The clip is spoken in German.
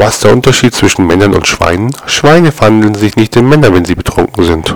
Was ist der Unterschied zwischen Männern und Schweinen? Schweine verwandeln sich nicht in Männer, wenn sie betrunken sind.